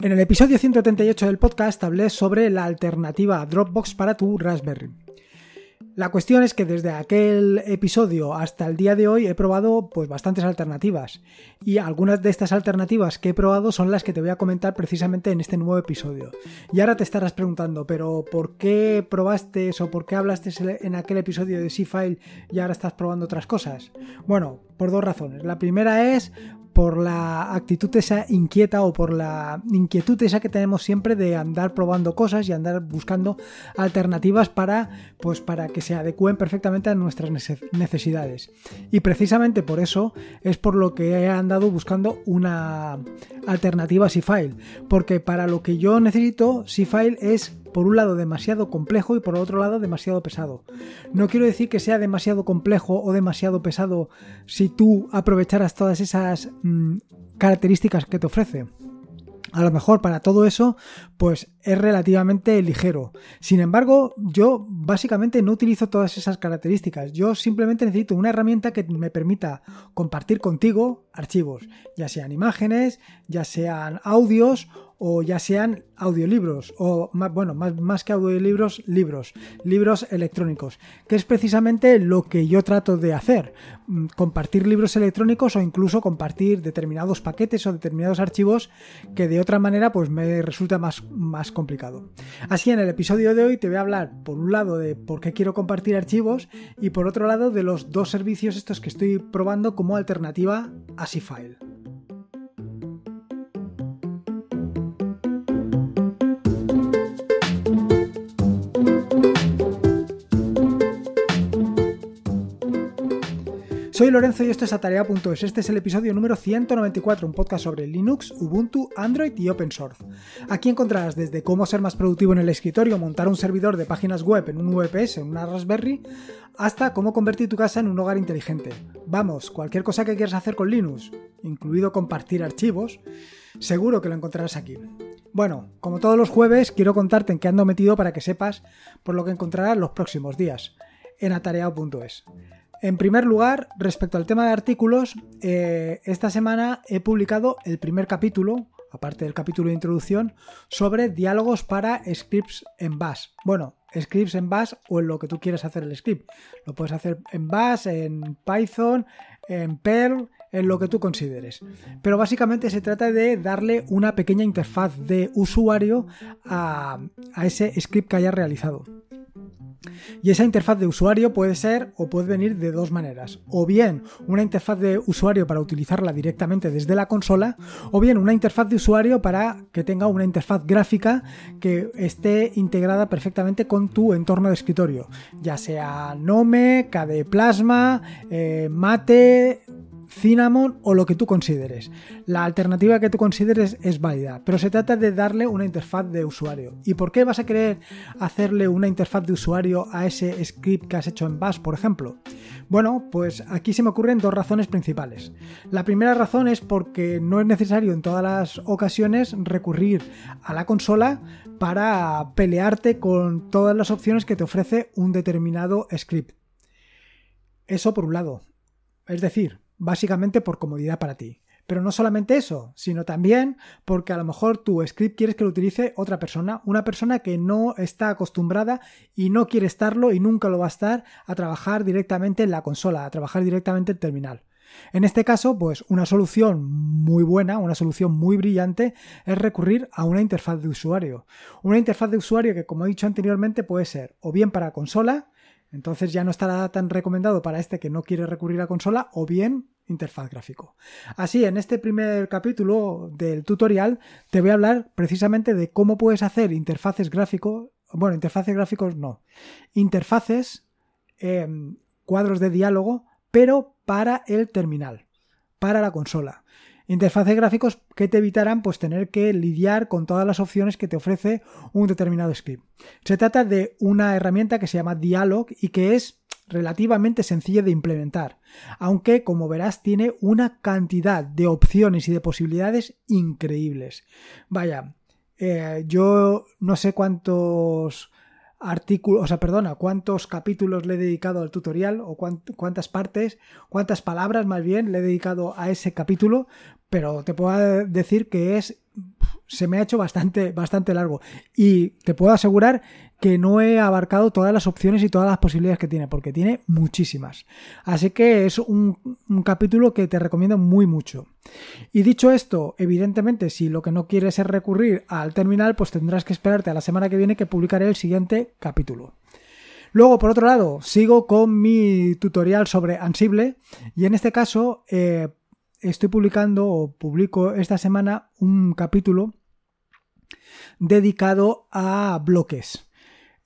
En el episodio 138 del podcast hablé sobre la alternativa Dropbox para tu Raspberry. La cuestión es que desde aquel episodio hasta el día de hoy he probado pues bastantes alternativas y algunas de estas alternativas que he probado son las que te voy a comentar precisamente en este nuevo episodio. Y ahora te estarás preguntando, pero ¿por qué probaste o por qué hablaste en aquel episodio de C-File y ahora estás probando otras cosas? Bueno, por dos razones. La primera es por la actitud esa inquieta o por la inquietud esa que tenemos siempre de andar probando cosas y andar buscando alternativas para pues para que se adecúen perfectamente a nuestras necesidades. Y precisamente por eso es por lo que he andado buscando una alternativa C-File, porque para lo que yo necesito C-File es por un lado demasiado complejo y por otro lado demasiado pesado. No quiero decir que sea demasiado complejo o demasiado pesado si tú aprovecharas todas esas mm, características que te ofrece. A lo mejor para todo eso, pues es relativamente ligero. Sin embargo, yo básicamente no utilizo todas esas características. Yo simplemente necesito una herramienta que me permita compartir contigo archivos, ya sean imágenes, ya sean audios o ya sean audiolibros, o más, bueno, más, más que audiolibros, libros, libros electrónicos, que es precisamente lo que yo trato de hacer, mm, compartir libros electrónicos o incluso compartir determinados paquetes o determinados archivos que de otra manera pues me resulta más, más complicado. Así en el episodio de hoy te voy a hablar por un lado de por qué quiero compartir archivos y por otro lado de los dos servicios estos que estoy probando como alternativa a C-File. Soy Lorenzo y esto es Atarea.es. Este es el episodio número 194, un podcast sobre Linux, Ubuntu, Android y Open Source. Aquí encontrarás desde cómo ser más productivo en el escritorio, montar un servidor de páginas web en un VPS, en una Raspberry, hasta cómo convertir tu casa en un hogar inteligente. Vamos, cualquier cosa que quieras hacer con Linux, incluido compartir archivos, seguro que lo encontrarás aquí. Bueno, como todos los jueves, quiero contarte en qué ando metido para que sepas por lo que encontrarás los próximos días en atareado.es. En primer lugar, respecto al tema de artículos, eh, esta semana he publicado el primer capítulo, aparte del capítulo de introducción, sobre diálogos para scripts en Bash. Bueno, scripts en Bash o en lo que tú quieras hacer el script. Lo puedes hacer en Bash, en Python, en Perl, en lo que tú consideres. Pero básicamente se trata de darle una pequeña interfaz de usuario a, a ese script que hayas realizado. Y esa interfaz de usuario puede ser o puede venir de dos maneras. O bien una interfaz de usuario para utilizarla directamente desde la consola, o bien una interfaz de usuario para que tenga una interfaz gráfica que esté integrada perfectamente con tu entorno de escritorio, ya sea Nome, KDE Plasma, eh, Mate, Cinnamon o lo que tú consideres. La alternativa que tú consideres es válida, pero se trata de darle una interfaz de usuario. ¿Y por qué vas a querer hacerle una interfaz de usuario a ese script que has hecho en Bash, por ejemplo? Bueno, pues aquí se me ocurren dos razones principales. La primera razón es porque no es necesario en todas las ocasiones recurrir a la consola para pelearte con todas las opciones que te ofrece un determinado script. Eso por un lado. Es decir, básicamente por comodidad para ti. Pero no solamente eso, sino también porque a lo mejor tu script quieres que lo utilice otra persona, una persona que no está acostumbrada y no quiere estarlo y nunca lo va a estar a trabajar directamente en la consola, a trabajar directamente en terminal. En este caso, pues una solución muy buena, una solución muy brillante es recurrir a una interfaz de usuario. Una interfaz de usuario que, como he dicho anteriormente, puede ser o bien para consola, entonces ya no estará tan recomendado para este que no quiere recurrir a consola o bien interfaz gráfico. Así, en este primer capítulo del tutorial te voy a hablar precisamente de cómo puedes hacer interfaces gráficos, bueno, interfaces gráficos no, interfaces, em, cuadros de diálogo, pero para el terminal, para la consola interfaces gráficos que te evitarán pues tener que lidiar con todas las opciones que te ofrece un determinado script. Se trata de una herramienta que se llama Dialog y que es relativamente sencilla de implementar, aunque como verás tiene una cantidad de opciones y de posibilidades increíbles. Vaya, eh, yo no sé cuántos artículos, o sea, perdona, cuántos capítulos le he dedicado al tutorial o cuántas partes, cuántas palabras más bien le he dedicado a ese capítulo, pero te puedo decir que es se me ha hecho bastante, bastante largo. Y te puedo asegurar que no he abarcado todas las opciones y todas las posibilidades que tiene, porque tiene muchísimas. Así que es un, un, capítulo que te recomiendo muy mucho. Y dicho esto, evidentemente, si lo que no quieres es recurrir al terminal, pues tendrás que esperarte a la semana que viene que publicaré el siguiente capítulo. Luego, por otro lado, sigo con mi tutorial sobre Ansible y en este caso eh, estoy publicando o publico esta semana un capítulo dedicado a bloques.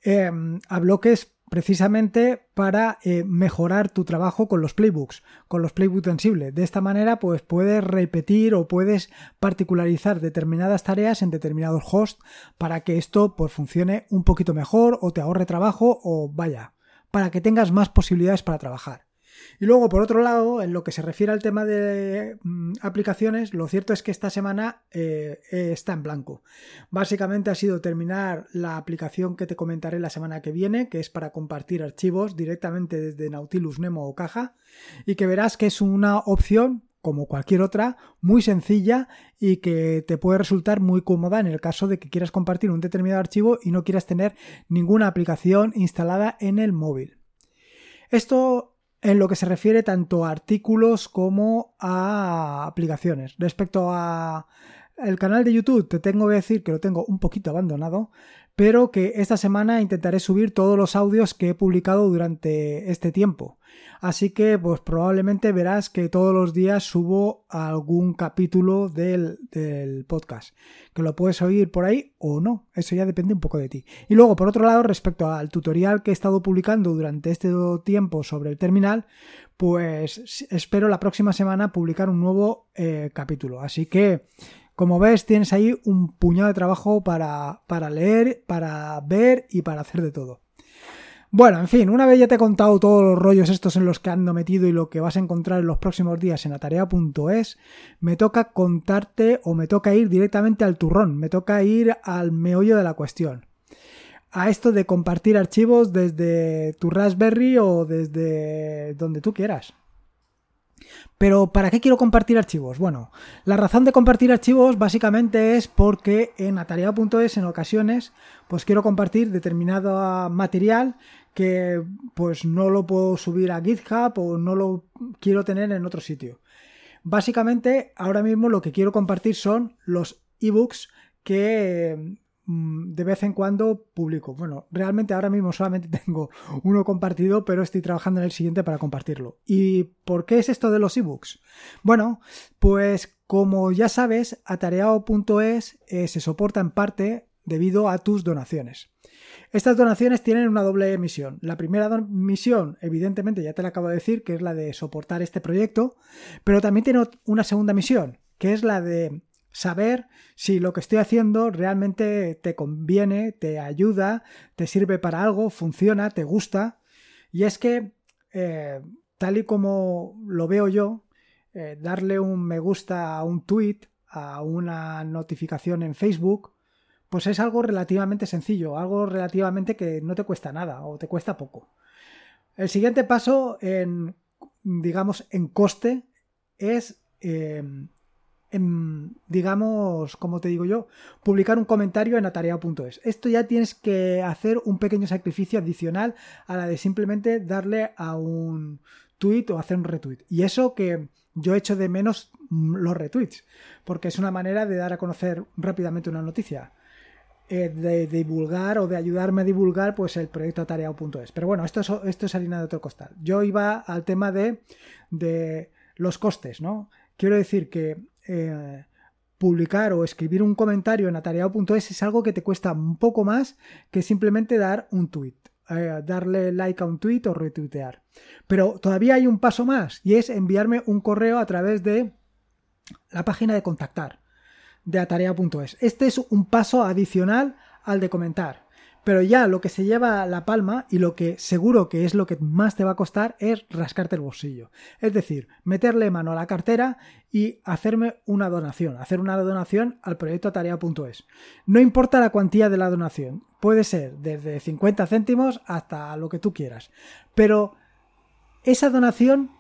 Em, a bloques precisamente para eh, mejorar tu trabajo con los playbooks, con los playbooks sensibles. De esta manera, pues puedes repetir o puedes particularizar determinadas tareas en determinados hosts para que esto pues funcione un poquito mejor o te ahorre trabajo o vaya, para que tengas más posibilidades para trabajar. Y luego, por otro lado, en lo que se refiere al tema de mm, aplicaciones, lo cierto es que esta semana eh, está en blanco. Básicamente ha sido terminar la aplicación que te comentaré la semana que viene, que es para compartir archivos directamente desde Nautilus Nemo o Caja, y que verás que es una opción como cualquier otra, muy sencilla y que te puede resultar muy cómoda en el caso de que quieras compartir un determinado archivo y no quieras tener ninguna aplicación instalada en el móvil. Esto en lo que se refiere tanto a artículos como a aplicaciones. Respecto a el canal de YouTube, te tengo que decir que lo tengo un poquito abandonado, pero que esta semana intentaré subir todos los audios que he publicado durante este tiempo. Así que pues probablemente verás que todos los días subo algún capítulo del, del, podcast, que lo puedes oír por ahí o no, eso ya depende un poco de ti. Y luego por otro lado, respecto al tutorial que he estado publicando durante este tiempo sobre el terminal, pues espero la próxima semana publicar un nuevo eh, capítulo. Así que como ves, tienes ahí un puñado de trabajo para, para leer, para ver y para hacer de todo. Bueno, en fin, una vez ya te he contado todos los rollos estos en los que ando metido y lo que vas a encontrar en los próximos días en atarea.es, me toca contarte o me toca ir directamente al turrón, me toca ir al meollo de la cuestión. A esto de compartir archivos desde tu Raspberry o desde donde tú quieras. Pero ¿para qué quiero compartir archivos? Bueno, la razón de compartir archivos básicamente es porque en atareado.es en ocasiones pues quiero compartir determinado material que pues no lo puedo subir a GitHub o no lo quiero tener en otro sitio. Básicamente ahora mismo lo que quiero compartir son los ebooks que de vez en cuando publico. Bueno, realmente ahora mismo solamente tengo uno compartido, pero estoy trabajando en el siguiente para compartirlo. ¿Y por qué es esto de los ebooks? Bueno, pues como ya sabes, atareado.es eh, se soporta en parte debido a tus donaciones. Estas donaciones tienen una doble misión. La primera misión, evidentemente, ya te la acabo de decir, que es la de soportar este proyecto, pero también tiene una segunda misión, que es la de saber si lo que estoy haciendo realmente te conviene, te ayuda, te sirve para algo, funciona, te gusta. Y es que, eh, tal y como lo veo yo, eh, darle un me gusta a un tweet, a una notificación en Facebook, pues es algo relativamente sencillo, algo relativamente que no te cuesta nada o te cuesta poco. El siguiente paso en, digamos, en coste es eh, digamos, como te digo yo, publicar un comentario en atareado.es. Esto ya tienes que hacer un pequeño sacrificio adicional a la de simplemente darle a un tweet o hacer un retweet. Y eso que yo echo de menos los retweets, porque es una manera de dar a conocer rápidamente una noticia. Eh, de, divulgar o de ayudarme a divulgar pues el proyecto atareado.es. Pero bueno, esto es, esto es harina de otro costal. Yo iba al tema de, de los costes, ¿no? Quiero decir que eh, publicar o escribir un comentario en atareado.es es algo que te cuesta un poco más que simplemente dar un tweet. Eh, darle like a un tweet o retuitear. Pero todavía hay un paso más y es enviarme un correo a través de la página de contactar de atareado.es. Este es un paso adicional al de comentar. Pero ya lo que se lleva la palma y lo que seguro que es lo que más te va a costar es rascarte el bolsillo. Es decir, meterle mano a la cartera y hacerme una donación, hacer una donación al proyecto atarea.es. No importa la cuantía de la donación, puede ser desde 50 céntimos hasta lo que tú quieras. Pero esa donación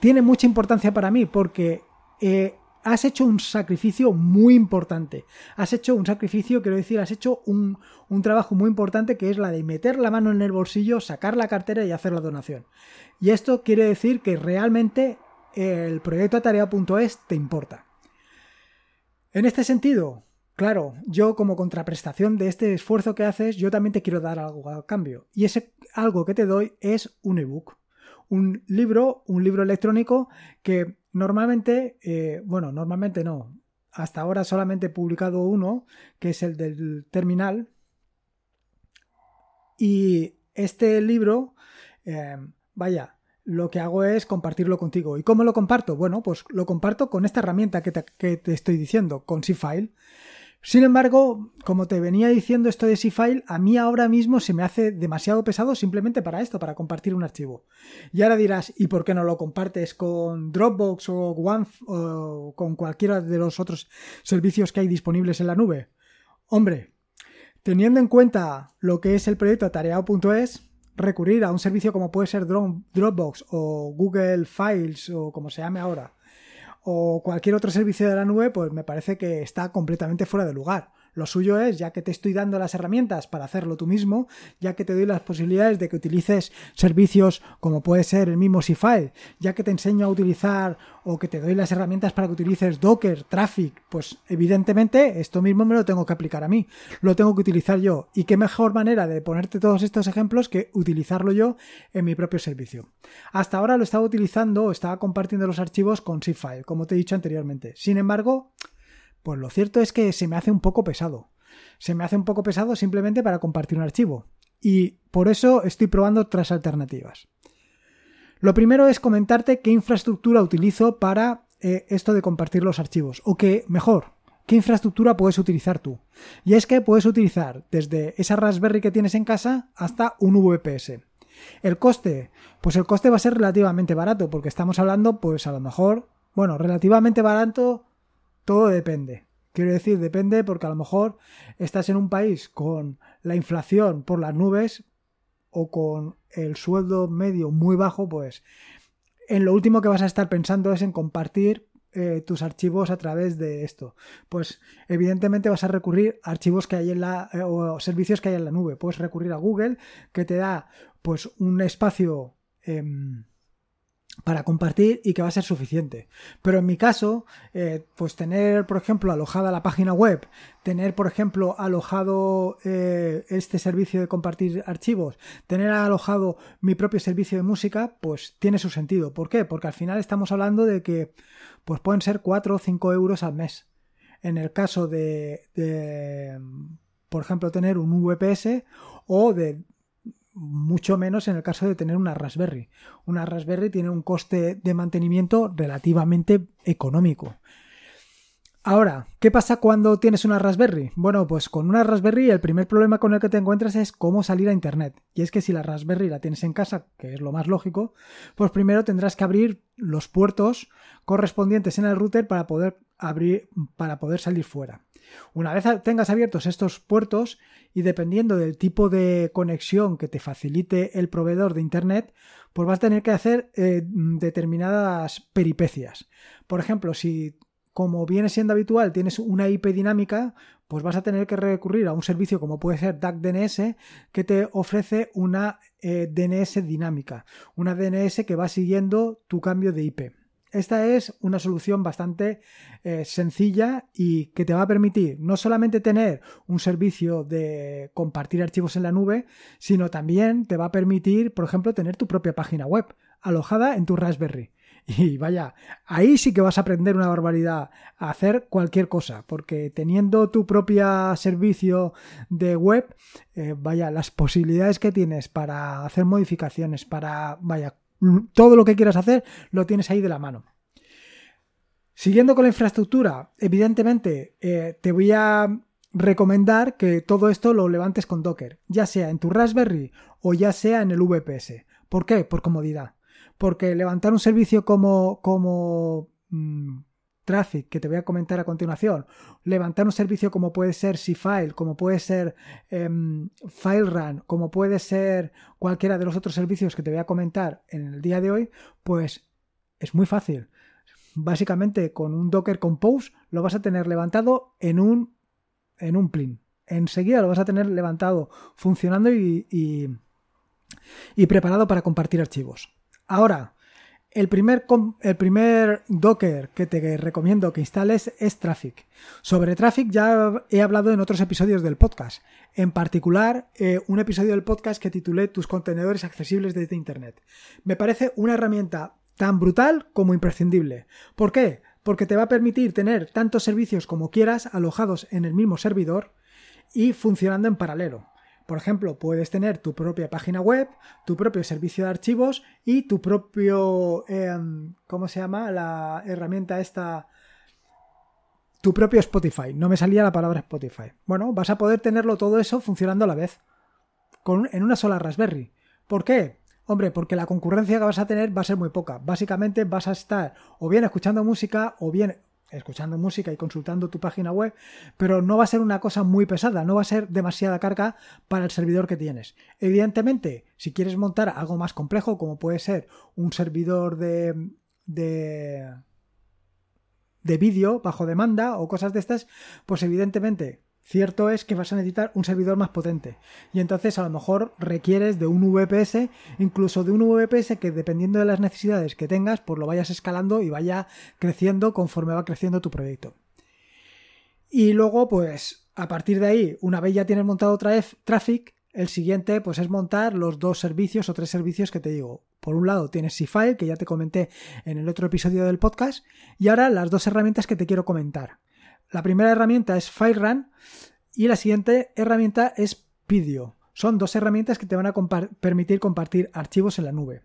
tiene mucha importancia para mí porque eh, has hecho un sacrificio muy importante. Has hecho un sacrificio, quiero decir, has hecho un, un, trabajo muy importante que es la de meter la mano en el bolsillo, sacar la cartera y hacer la donación. Y esto quiere decir que realmente el proyecto Atarea.es te importa. En este sentido, claro, yo como contraprestación de este esfuerzo que haces, yo también te quiero dar algo a cambio. Y ese algo que te doy es un ebook. Un libro, un libro electrónico que normalmente, eh, bueno, normalmente no. Hasta ahora solamente he publicado uno, que es el del terminal. Y este libro, eh, vaya, lo que hago es compartirlo contigo. ¿Y cómo lo comparto? Bueno, pues lo comparto con esta herramienta que te, estoy diciendo, con C-File. Sin embargo, como te venía diciendo esto de C-File, a mí ahora mismo se me hace demasiado pesado simplemente para esto, para compartir un archivo. Y ahora dirás, ¿y por qué no lo compartes con Dropbox o One o con cualquiera de los otros servicios que hay disponibles en la nube? Hombre, teniendo en cuenta lo que es el proyecto atareado.es, recurrir a un servicio como puede ser Dropbox o Google Files o como se llame ahora, o cualquier otro servicio de la nube, pues me parece que está completamente fuera de lugar. Lo suyo es, ya que te estoy dando las herramientas para hacerlo tú mismo, ya que te doy las posibilidades de que utilices servicios como puede ser el mismo C-File, ya que te enseño a utilizar o que te doy las herramientas para que utilices Docker, Traffic, pues evidentemente esto mismo me lo tengo que aplicar a mí, lo tengo que utilizar yo. Y qué mejor manera de ponerte todos estos ejemplos que utilizarlo yo en mi propio servicio. Hasta ahora lo estaba utilizando estaba compartiendo los archivos con C-File, como te he dicho anteriormente. Sin embargo, pues lo cierto es que se me hace un poco pesado. Se me hace un poco pesado simplemente para compartir un archivo. Y por eso estoy probando otras alternativas. Lo primero es comentarte qué infraestructura utilizo para eh, esto de compartir los archivos. O que, mejor, qué infraestructura puedes utilizar tú. Y es que puedes utilizar desde esa Raspberry que tienes en casa hasta un VPS. El coste, pues el coste va a ser relativamente barato, porque estamos hablando, pues a lo mejor, bueno, relativamente barato todo depende. Quiero decir, depende porque a lo mejor estás en un país con la inflación por las nubes o con el sueldo medio muy bajo, pues en lo último que vas a estar pensando es en compartir eh, tus archivos a través de esto. Pues evidentemente vas a recurrir a archivos que hay en la eh, o servicios que hay en la nube. Puedes recurrir a Google que te da pues un espacio em, para compartir y que va a ser suficiente. Pero en mi caso, eh, pues tener, por ejemplo, alojada la página web, tener, por ejemplo, alojado eh, este servicio de compartir archivos, tener alojado mi propio servicio de música, pues tiene su sentido. ¿Por qué? Porque al final estamos hablando de que pues pueden ser 4 o 5 euros al mes. En el caso de, de por ejemplo, tener un VPS o de mucho menos en el caso de tener una Raspberry. Una Raspberry tiene un coste de mantenimiento relativamente económico. Ahora, ¿qué pasa cuando tienes una Raspberry? Bueno, pues con una Raspberry el primer problema con el que te encuentras es cómo salir a Internet. Y es que si la Raspberry la tienes en casa, que es lo más lógico, pues primero tendrás que abrir los puertos correspondientes en el router para poder abrir para poder salir fuera. Una vez tengas abiertos estos puertos y dependiendo del tipo de conexión que te facilite el proveedor de Internet, pues vas a tener que hacer eh, determinadas peripecias. Por ejemplo, si como viene siendo habitual tienes una IP dinámica, pues vas a tener que recurrir a un servicio como puede ser DNS que te ofrece una eh, DNS dinámica, una DNS que va siguiendo tu cambio de IP. Esta es una solución bastante eh, sencilla y que te va a permitir no solamente tener un servicio de compartir archivos en la nube, sino también te va a permitir, por ejemplo, tener tu propia página web alojada en tu Raspberry. Y vaya, ahí sí que vas a aprender una barbaridad a hacer cualquier cosa, porque teniendo tu propio servicio de web, eh, vaya, las posibilidades que tienes para hacer modificaciones, para, vaya, todo lo que quieras hacer lo tienes ahí de la mano. Siguiendo con la infraestructura, evidentemente eh, te voy a recomendar que todo esto lo levantes con Docker, ya sea en tu Raspberry o ya sea en el VPS. ¿Por qué? Por comodidad. Porque levantar un servicio como, como mm, Traffic, que te voy a comentar a continuación, levantar un servicio como puede ser C-File, como puede ser em, FileRun, como puede ser cualquiera de los otros servicios que te voy a comentar en el día de hoy, pues es muy fácil. básicamente con un Docker Compose lo vas a tener levantado en un, en un plin. Enseguida lo vas a tener levantado, funcionando y, y, preparado para compartir archivos. Ahora, el primer, el primer, Docker que te recomiendo que instales es Traffic. Sobre Traffic ya he hablado en otros episodios del podcast. En particular, eh, un episodio del podcast que titulé Tus contenedores accesibles desde Internet. Me parece una herramienta tan brutal como imprescindible. ¿Por qué? Porque te va a permitir tener tantos servicios como quieras alojados en el mismo servidor y funcionando en paralelo. Por ejemplo, puedes tener tu propia página web, tu propio servicio de archivos y tu propio... Em, ¿Cómo se llama? La herramienta esta... Tu propio Spotify. No me salía la palabra Spotify. Bueno, vas a poder tenerlo todo eso funcionando a la vez. Con, en una sola Raspberry. ¿Por qué? Hombre, porque la concurrencia que vas a tener va a ser muy poca. Básicamente vas a estar o bien escuchando música o bien escuchando música y consultando tu página web, pero no va a ser una cosa muy pesada, no va a ser demasiada carga para el servidor que tienes. Evidentemente, si quieres montar algo más complejo, como puede ser un servidor de, de, de vídeo bajo demanda o cosas de estas, pues evidentemente Cierto es que vas a necesitar un servidor más potente y entonces a lo mejor requieres de un VPS, incluso de un VPS que dependiendo de las necesidades que tengas, pues lo vayas escalando y vaya creciendo conforme va creciendo tu proyecto. Y luego, pues a partir de ahí, una vez ya tienes montado Traffic, el siguiente pues es montar los dos servicios o tres servicios que te digo. Por un lado tienes Seafile, que ya te comenté en el otro episodio del podcast, y ahora las dos herramientas que te quiero comentar. La primera herramienta es FileRun y la siguiente herramienta es Pidio. Son dos herramientas que te van a permitir compartir archivos en la nube.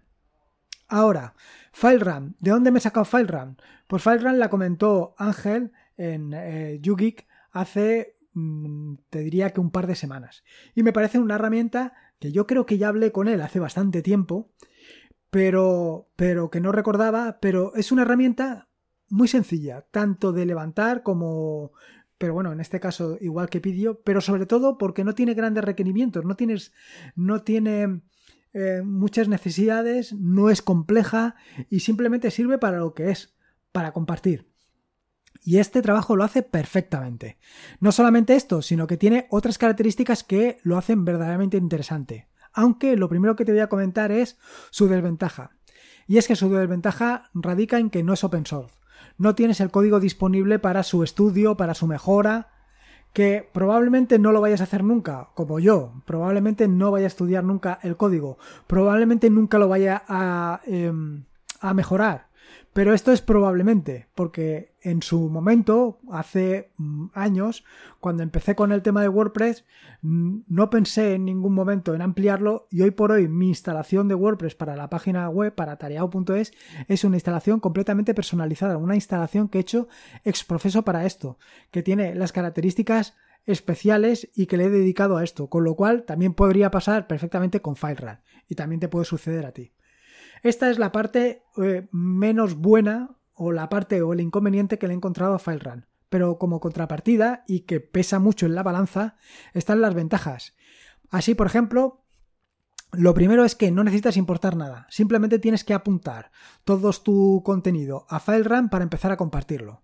Ahora, FileRun. ¿De dónde me he sacado FileRun? Pues FileRun la comentó Ángel en eh, YouGeek hace, mm, te diría que un par de semanas. Y me parece una herramienta que yo creo que ya hablé con él hace bastante tiempo, pero, pero que no recordaba, pero es una herramienta muy sencilla, tanto de levantar como pero bueno, en este caso igual que pidió, pero sobre todo porque no tiene grandes requerimientos, no tienes, no tiene eh, muchas necesidades, no es compleja y simplemente sirve para lo que es, para compartir. Y este trabajo lo hace perfectamente. No solamente esto, sino que tiene otras características que lo hacen verdaderamente interesante. Aunque lo primero que te voy a comentar es su desventaja. Y es que su desventaja radica en que no es open source no tienes el código disponible para su estudio, para su mejora, que probablemente no lo vayas a hacer nunca, como yo, probablemente no vaya a estudiar nunca el código, probablemente nunca lo vaya a, em, a mejorar. Pero esto es probablemente, porque en su momento, hace mm, años, cuando empecé con el tema de WordPress, no pensé en ningún momento en ampliarlo y hoy por hoy mi instalación de WordPress para la página web, para tareao.es, es una instalación completamente personalizada, una instalación que he hecho ex profeso para esto, que tiene las características especiales y que le he dedicado a esto, con lo cual también podría pasar perfectamente con FileRun y también te puede suceder a ti. Esta es la parte eh, menos buena o la parte o el inconveniente que le he encontrado a FileRun. Pero como contrapartida y que pesa mucho en la balanza, están las ventajas. Así, por ejemplo, lo primero es que no necesitas importar nada, simplemente tienes que apuntar todo tu contenido a FileRun para empezar a compartirlo.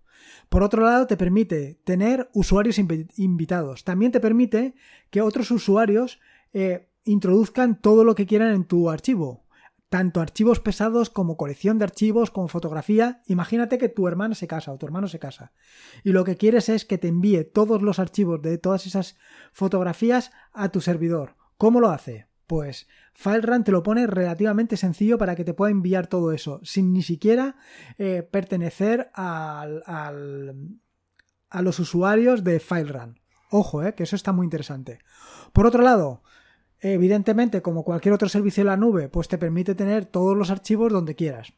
Por otro lado, te permite tener usuarios invitados. También te permite que otros usuarios eh, introduzcan todo lo que quieran en tu archivo tanto archivos pesados como colección de archivos, como fotografía. Imagínate que tu hermana se casa o tu hermano se casa y lo que quieres es que te envíe todos los archivos de todas esas fotografías a tu servidor. ¿Cómo lo hace? Pues FileRun te lo pone relativamente sencillo para que te pueda enviar todo eso, sin ni siquiera eh, pertenecer al, a los usuarios de FileRun. Ojo, eh, que eso está muy interesante. Por otro lado, Evidentemente, como cualquier otro servicio en la nube, pues te permite tener todos los archivos donde quieras.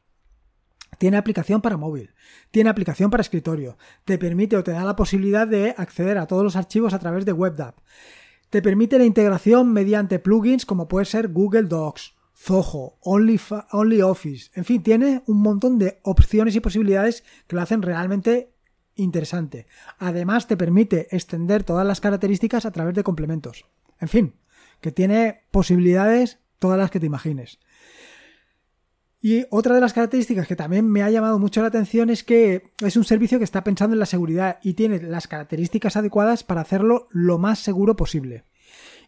Tiene aplicación para móvil, tiene aplicación para escritorio, te permite o te da la posibilidad de acceder a todos los archivos a través de WebDAV. Te permite la integración mediante plugins como puede ser Google Docs, Zoho, OnlyOffice, en fin, tiene un montón de opciones y posibilidades que lo hacen realmente interesante. Además, te permite extender todas las características a través de complementos. En fin, que tiene posibilidades todas las que te imagines. Y otra de las características que también me ha llamado mucho la atención es que es un servicio que está pensando en la seguridad y tiene las características adecuadas para hacerlo lo más seguro posible.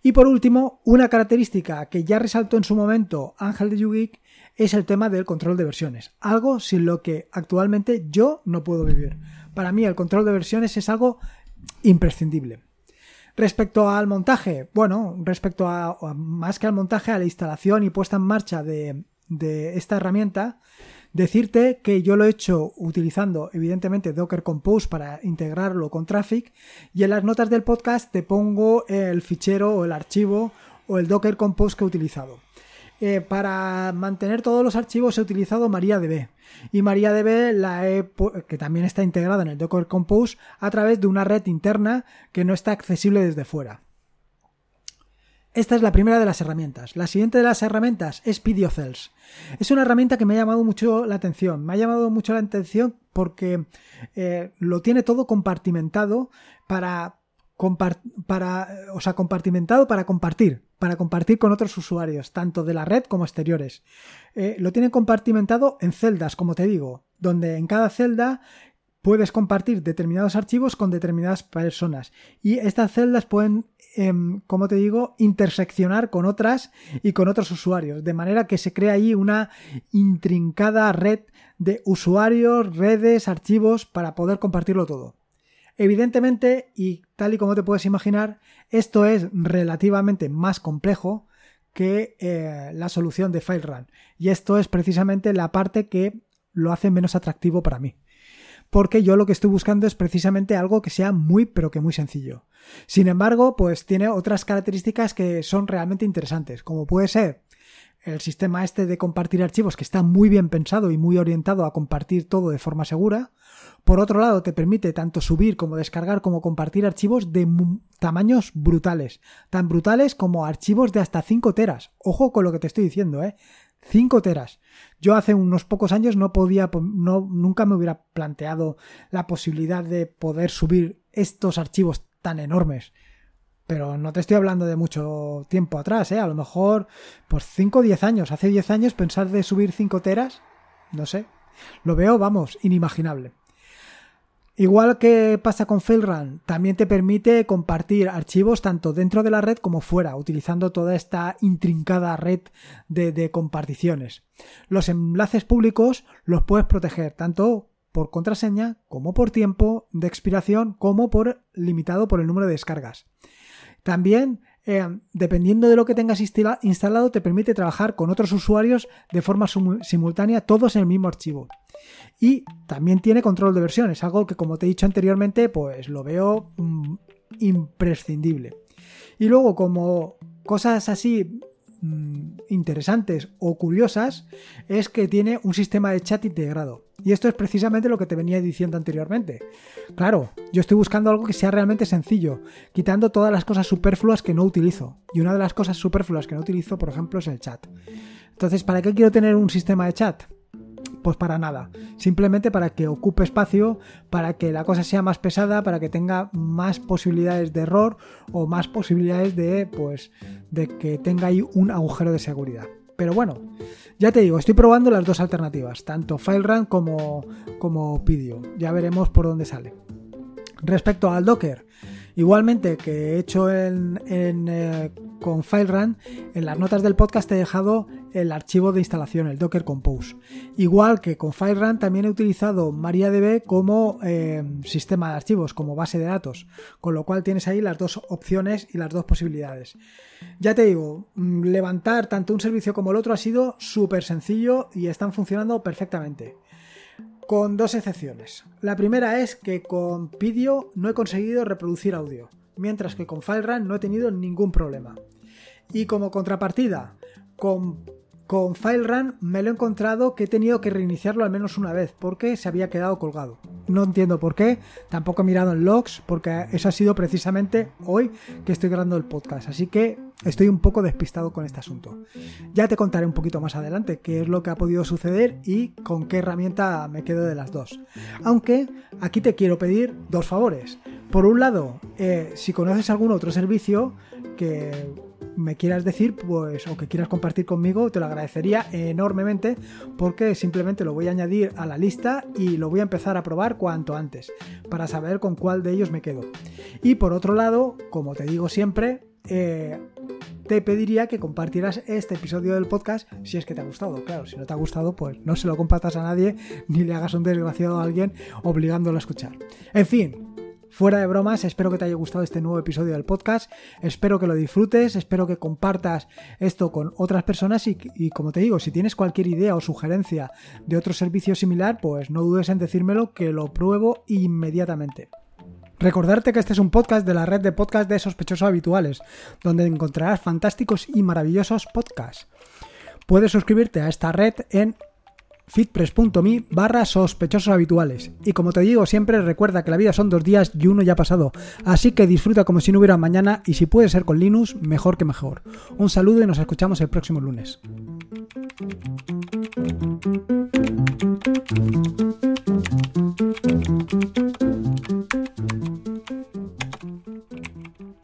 Y por último, una característica que ya resaltó en su momento Ángel de YouGeek es el tema del control de versiones, algo sin lo que actualmente yo no puedo vivir. Para mí el control de versiones es algo imprescindible. Respecto al montaje, bueno, respecto a, más que al montaje, a la instalación y puesta en marcha de, de esta herramienta, decirte que yo lo he hecho utilizando evidentemente Docker Compose para integrarlo con Traffic y en las notas del podcast te pongo el fichero o el archivo o el Docker Compose que he utilizado. Eh, para mantener todos los archivos he utilizado MariaDB y MariaDB la he, que también está integrada en el Docker Compose a través de una red interna que no está accesible desde fuera. Esta es la primera de las herramientas. La siguiente de las herramientas es PidioCells. Es una herramienta que me ha llamado mucho la atención. Me ha llamado mucho la atención porque eh, lo tiene todo compartimentado para, para, o sea, compartimentado para compartir, para compartir con otros usuarios, tanto de la red como exteriores. Eh, lo tiene compartimentado en celdas, como te digo, donde en cada celda puedes compartir determinados archivos con determinadas personas y estas celdas pueden, em, como te digo, interseccionar con otras y con otros usuarios, de manera que se crea ahí una intrincada red de usuarios, redes, archivos para poder compartirlo todo. Evidentemente, y tal y como te puedes imaginar, esto es relativamente más complejo que eh, la solución de FileRun. Y esto es precisamente la parte que lo hace menos atractivo para mí porque yo lo que estoy buscando es precisamente algo que sea muy pero que muy sencillo. Sin embargo, pues tiene otras características que son realmente interesantes, como puede ser el sistema este de compartir archivos que está muy bien pensado y muy orientado a compartir todo de forma segura. Por otro lado, te permite tanto subir como descargar como compartir archivos de tamaños brutales, tan brutales como archivos de hasta 5 teras. Ojo con lo que te estoy diciendo, ¿eh? 5 teras. Yo hace unos pocos años no podía, no, nunca me hubiera planteado la posibilidad de poder subir estos archivos tan enormes. Pero no te estoy hablando de mucho tiempo atrás, ¿eh? A lo mejor, pues 5 o 10 años. Hace 10 años pensar de subir 5 teras, no sé. Lo veo, vamos, inimaginable. Igual que pasa con FailRun, también te permite compartir archivos tanto dentro de la red como fuera, utilizando toda esta intrincada red de, comparticiones. Los enlaces públicos los puedes proteger tanto por contraseña como por tiempo de expiración como por limitado por el número de descargas. También eh, dependiendo de lo que tengas instalado, te permite trabajar con otros usuarios de forma simultánea, todos en el mismo archivo. Y también tiene control de versiones, algo que como te he dicho anteriormente, pues lo veo mm, imprescindible. Y luego, como cosas así mm, interesantes o curiosas, es que tiene un sistema de chat integrado. Y esto es precisamente lo que te venía diciendo anteriormente. Claro, yo estoy buscando algo que sea realmente sencillo, quitando todas las cosas superfluas que no utilizo. Y una de las cosas superfluas que no utilizo, por ejemplo, es el chat. Entonces, ¿para qué quiero tener un sistema de chat? Pues para nada. Simplemente para que ocupe espacio, para que la cosa sea más pesada, para que tenga más posibilidades de error o más posibilidades de, pues, de que tenga ahí un agujero de seguridad. Pero bueno, ya te digo, estoy probando las dos alternativas, tanto FileRun como, como Pidio. Ya veremos por dónde sale. Respecto al Docker, igualmente que he hecho eh, con FileRun, en las notas del podcast he dejado el archivo de instalación, el Docker Compose. Igual que con FileRun también he utilizado MariaDB como eh, sistema de archivos, como base de datos, con lo cual tienes ahí las dos opciones y las dos posibilidades. Ya te digo, mm, levantar tanto un servicio como el otro ha sido súper sencillo y están funcionando perfectamente. Con dos excepciones. La primera es que con Pidio no he conseguido reproducir audio, mientras que con FileRun no he tenido ningún problema. Y como contrapartida, con, con FileRun me lo he encontrado que he tenido que reiniciarlo al menos una vez porque se había quedado colgado. No entiendo por qué, tampoco he mirado en logs porque eso ha sido precisamente hoy que estoy grabando el podcast. Así que estoy un poco despistado con este asunto. Ya te contaré un poquito más adelante qué es lo que ha podido suceder y con qué herramienta me quedo de las dos. Aunque aquí te quiero pedir dos favores. Por un lado, eh, si conoces algún otro servicio que me quieras decir, pues, o que quieras compartir conmigo, te lo agradecería enormemente porque simplemente lo voy a añadir a la lista y lo voy a empezar a probar cuanto antes para saber con cuál de ellos me quedo. Y por otro lado, como te digo siempre, eh, te pediría que compartieras este episodio del podcast si es que te ha gustado. Claro, si no te ha gustado, pues no se lo compartas a nadie ni le hagas un desgraciado a alguien obligándolo a escuchar. En fin, Fuera de bromas, espero que te haya gustado este nuevo episodio del podcast, espero que lo disfrutes, espero que compartas esto con otras personas y, como te digo, si tienes cualquier idea o sugerencia de otro servicio similar, pues no dudes en decírmelo que lo pruebo inmediatamente. Recordarte que este es un podcast de la red de podcast de sospechosos habituales, donde encontrarás fantásticos y maravillosos podcasts. Puedes suscribirte a esta red en fitpress.me barra sospechosos habituales. Y como te digo siempre, recuerda que la vida son dos días y uno ya ha pasado, así que disfruta como si no hubiera mañana y si puede ser con Linux, mejor que mejor. Un saludo y nos escuchamos el próximo lunes.